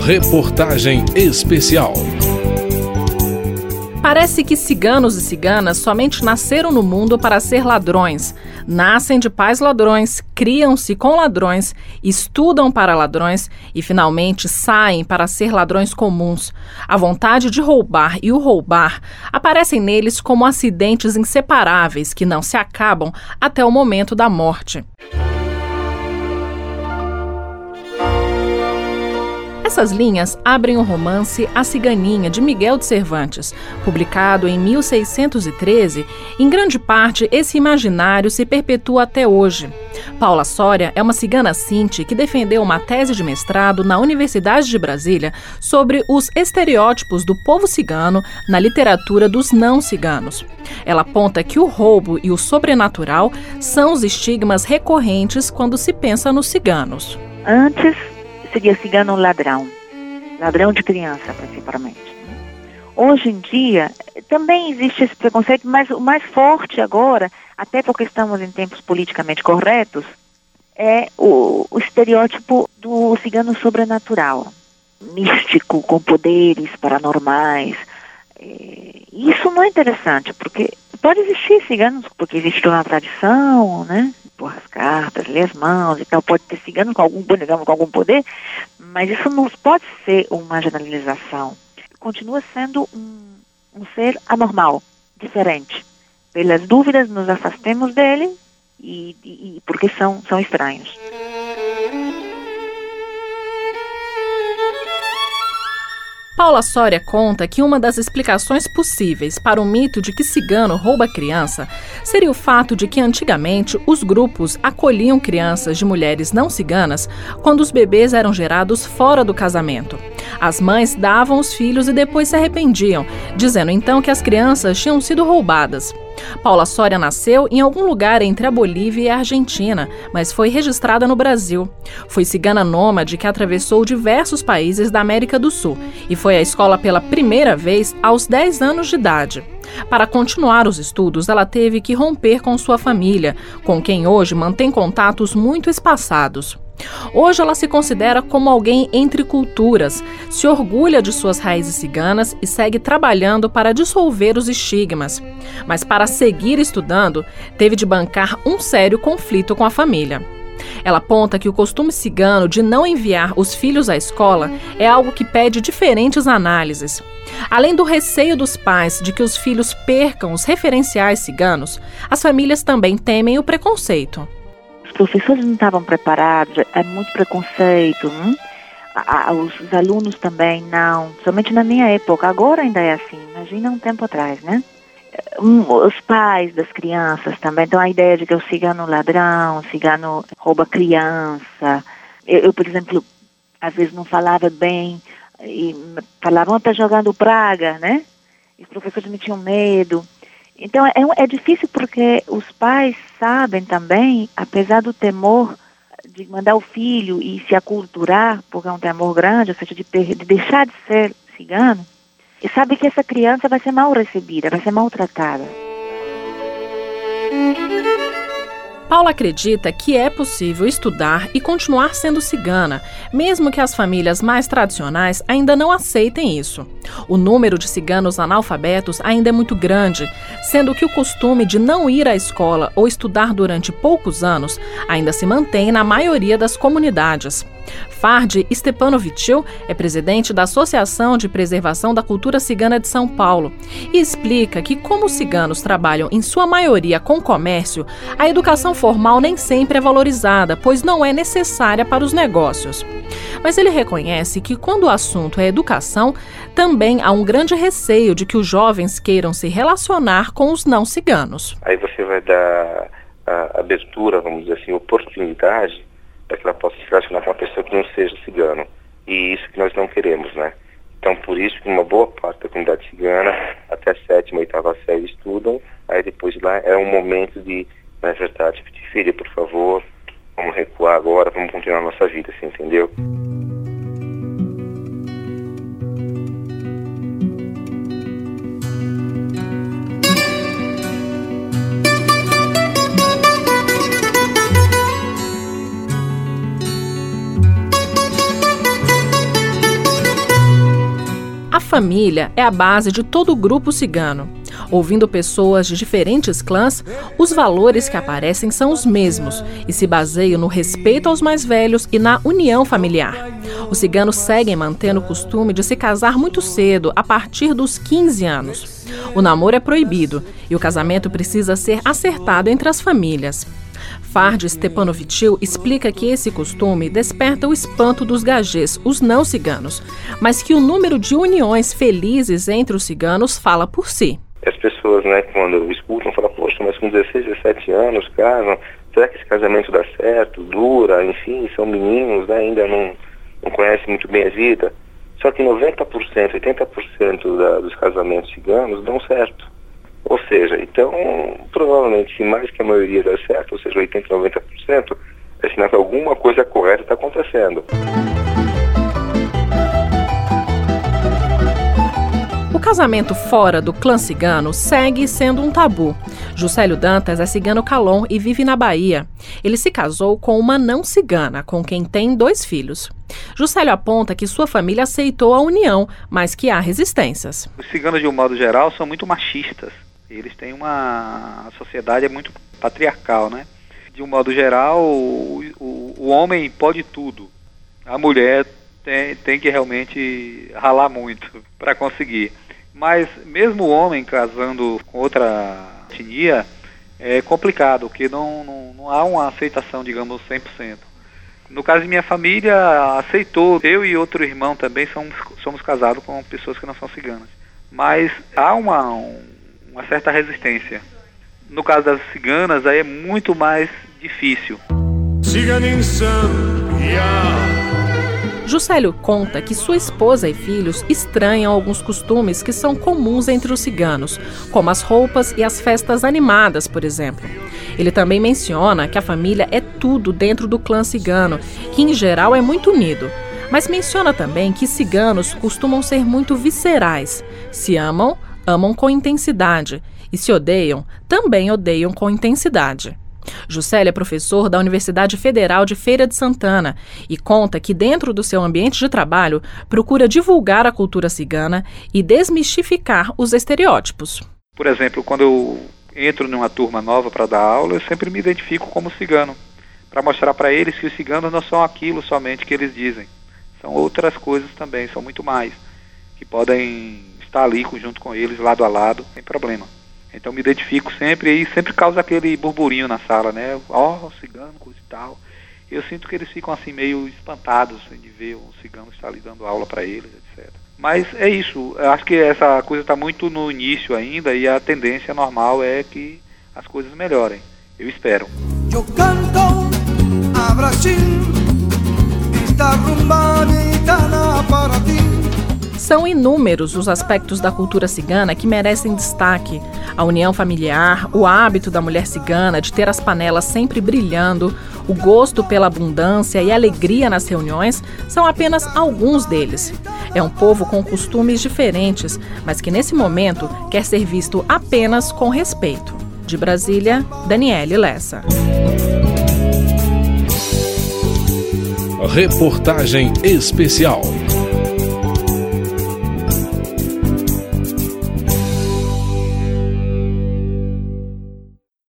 Reportagem especial. Parece que ciganos e ciganas somente nasceram no mundo para ser ladrões. Nascem de pais ladrões, criam-se com ladrões, estudam para ladrões e finalmente saem para ser ladrões comuns. A vontade de roubar e o roubar aparecem neles como acidentes inseparáveis que não se acabam até o momento da morte. Essas linhas abrem o romance A Ciganinha, de Miguel de Cervantes. Publicado em 1613, em grande parte esse imaginário se perpetua até hoje. Paula Soria é uma cigana Cinti que defendeu uma tese de mestrado na Universidade de Brasília sobre os estereótipos do povo cigano na literatura dos não ciganos. Ela aponta que o roubo e o sobrenatural são os estigmas recorrentes quando se pensa nos ciganos. Antes seria cigano ladrão, ladrão de criança principalmente. Hoje em dia também existe esse preconceito, mas o mais forte agora, até porque estamos em tempos politicamente corretos, é o, o estereótipo do cigano sobrenatural, místico, com poderes paranormais. É, isso não é interessante, porque pode existir ciganos, porque existe uma tradição, né? Cartas, ler as mãos e tal, pode ter cigano com algum, digamos, com algum poder, mas isso não pode ser uma generalização. Continua sendo um, um ser anormal, diferente. Pelas dúvidas, nos afastemos dele e, e porque são, são estranhos. Paula Soria conta que uma das explicações possíveis para o mito de que cigano rouba criança seria o fato de que antigamente os grupos acolhiam crianças de mulheres não ciganas quando os bebês eram gerados fora do casamento. As mães davam os filhos e depois se arrependiam, dizendo então que as crianças tinham sido roubadas. Paula Soria nasceu em algum lugar entre a Bolívia e a Argentina, mas foi registrada no Brasil. Foi cigana nômade que atravessou diversos países da América do Sul e foi à escola pela primeira vez aos 10 anos de idade. Para continuar os estudos, ela teve que romper com sua família, com quem hoje mantém contatos muito espaçados. Hoje ela se considera como alguém entre culturas, se orgulha de suas raízes ciganas e segue trabalhando para dissolver os estigmas. Mas para seguir estudando, teve de bancar um sério conflito com a família. Ela aponta que o costume cigano de não enviar os filhos à escola é algo que pede diferentes análises. Além do receio dos pais de que os filhos percam os referenciais ciganos, as famílias também temem o preconceito professores não estavam preparados, é muito preconceito. Hum? A, a, os, os, alunos também não, somente na minha época, agora ainda é assim, imagina um tempo atrás, né? Um, os pais das crianças também, então a ideia de que o cigano ladrão, o cigano rouba criança. Eu, eu, por exemplo, às vezes não falava bem e falavam, está jogando praga, né? E os professores me tinham medo. Então é, é difícil porque os pais sabem também, apesar do temor de mandar o filho e se aculturar, porque é um temor grande, ou seja, de, de deixar de ser cigano, e sabe que essa criança vai ser mal recebida, vai ser maltratada. Paula acredita que é possível estudar e continuar sendo cigana, mesmo que as famílias mais tradicionais ainda não aceitem isso. O número de ciganos analfabetos ainda é muito grande, sendo que o costume de não ir à escola ou estudar durante poucos anos ainda se mantém na maioria das comunidades. Fardi Stepanovitch é presidente da Associação de Preservação da Cultura Cigana de São Paulo e explica que, como os ciganos trabalham em sua maioria com comércio, a educação formal nem sempre é valorizada, pois não é necessária para os negócios. Mas ele reconhece que, quando o assunto é educação, também há um grande receio de que os jovens queiram se relacionar com os não ciganos. Aí você vai dar abertura, vamos dizer assim, oportunidade para que ela possa se relacionar com uma pessoa que não seja cigano. E isso que nós não queremos, né? Então, por isso que uma boa parte da comunidade cigana, até a sétima, oitava série, estudam, aí depois lá é um momento de, na verdade, pedir, filha, por favor, vamos recuar agora, vamos continuar a nossa vida, assim, entendeu? Família é a base de todo o grupo cigano. Ouvindo pessoas de diferentes clãs, os valores que aparecem são os mesmos e se baseiam no respeito aos mais velhos e na união familiar. Os ciganos seguem mantendo o costume de se casar muito cedo, a partir dos 15 anos. O namoro é proibido e o casamento precisa ser acertado entre as famílias. Fard Stepanovitch explica que esse costume desperta o espanto dos gajês, os não ciganos, mas que o número de uniões felizes entre os ciganos fala por si. As pessoas, né, quando escutam, falam, poxa, mas com 16, 17 anos casam, será que esse casamento dá certo, dura, enfim, são meninos, né, ainda não, não conhecem muito bem a vida. Só que 90%, 80% da, dos casamentos ciganos dão certo. Ou seja, então, provavelmente, se mais que a maioria dá certo, ou seja, 80%, 90%, é sinal que alguma coisa correta está acontecendo. O casamento fora do clã cigano segue sendo um tabu. Juscelio Dantas é cigano calon e vive na Bahia. Ele se casou com uma não cigana, com quem tem dois filhos. Juscelio aponta que sua família aceitou a união, mas que há resistências. Os ciganos, de um modo geral, são muito machistas. Eles têm uma a sociedade é muito patriarcal, né? De um modo geral, o, o, o homem pode tudo. A mulher tem, tem que realmente ralar muito para conseguir. Mas mesmo o homem casando com outra etnia é complicado, porque não, não, não há uma aceitação, digamos, 100%. No caso de minha família, aceitou. Eu e outro irmão também somos, somos casados com pessoas que não são ciganas. Mas há uma, um, uma certa resistência. No caso das ciganas, aí é muito mais difícil. Juscelio conta que sua esposa e filhos estranham alguns costumes que são comuns entre os ciganos, como as roupas e as festas animadas, por exemplo. Ele também menciona que a família é tudo dentro do clã cigano, que em geral é muito unido. Mas menciona também que ciganos costumam ser muito viscerais. Se amam, amam com intensidade e se odeiam, também odeiam com intensidade. Juscelio é professor da Universidade Federal de Feira de Santana e conta que, dentro do seu ambiente de trabalho, procura divulgar a cultura cigana e desmistificar os estereótipos. Por exemplo, quando eu entro numa turma nova para dar aula, eu sempre me identifico como cigano, para mostrar para eles que os ciganos não são aquilo somente que eles dizem. São outras coisas também, são muito mais, que podem estar ali junto com eles, lado a lado, sem problema. Então me identifico sempre e sempre causa aquele burburinho na sala, né? Ó, oh, cigano, coisa e tal. Eu sinto que eles ficam assim meio espantados assim, de ver um cigano estar ali dando aula para eles, etc. Mas é isso, eu acho que essa coisa está muito no início ainda e a tendência normal é que as coisas melhorem. Eu espero. Eu canto a Brasil, ti. São inúmeros os aspectos da cultura cigana que merecem destaque. A união familiar, o hábito da mulher cigana de ter as panelas sempre brilhando, o gosto pela abundância e alegria nas reuniões são apenas alguns deles. É um povo com costumes diferentes, mas que nesse momento quer ser visto apenas com respeito. De Brasília, Daniele Lessa. Reportagem especial.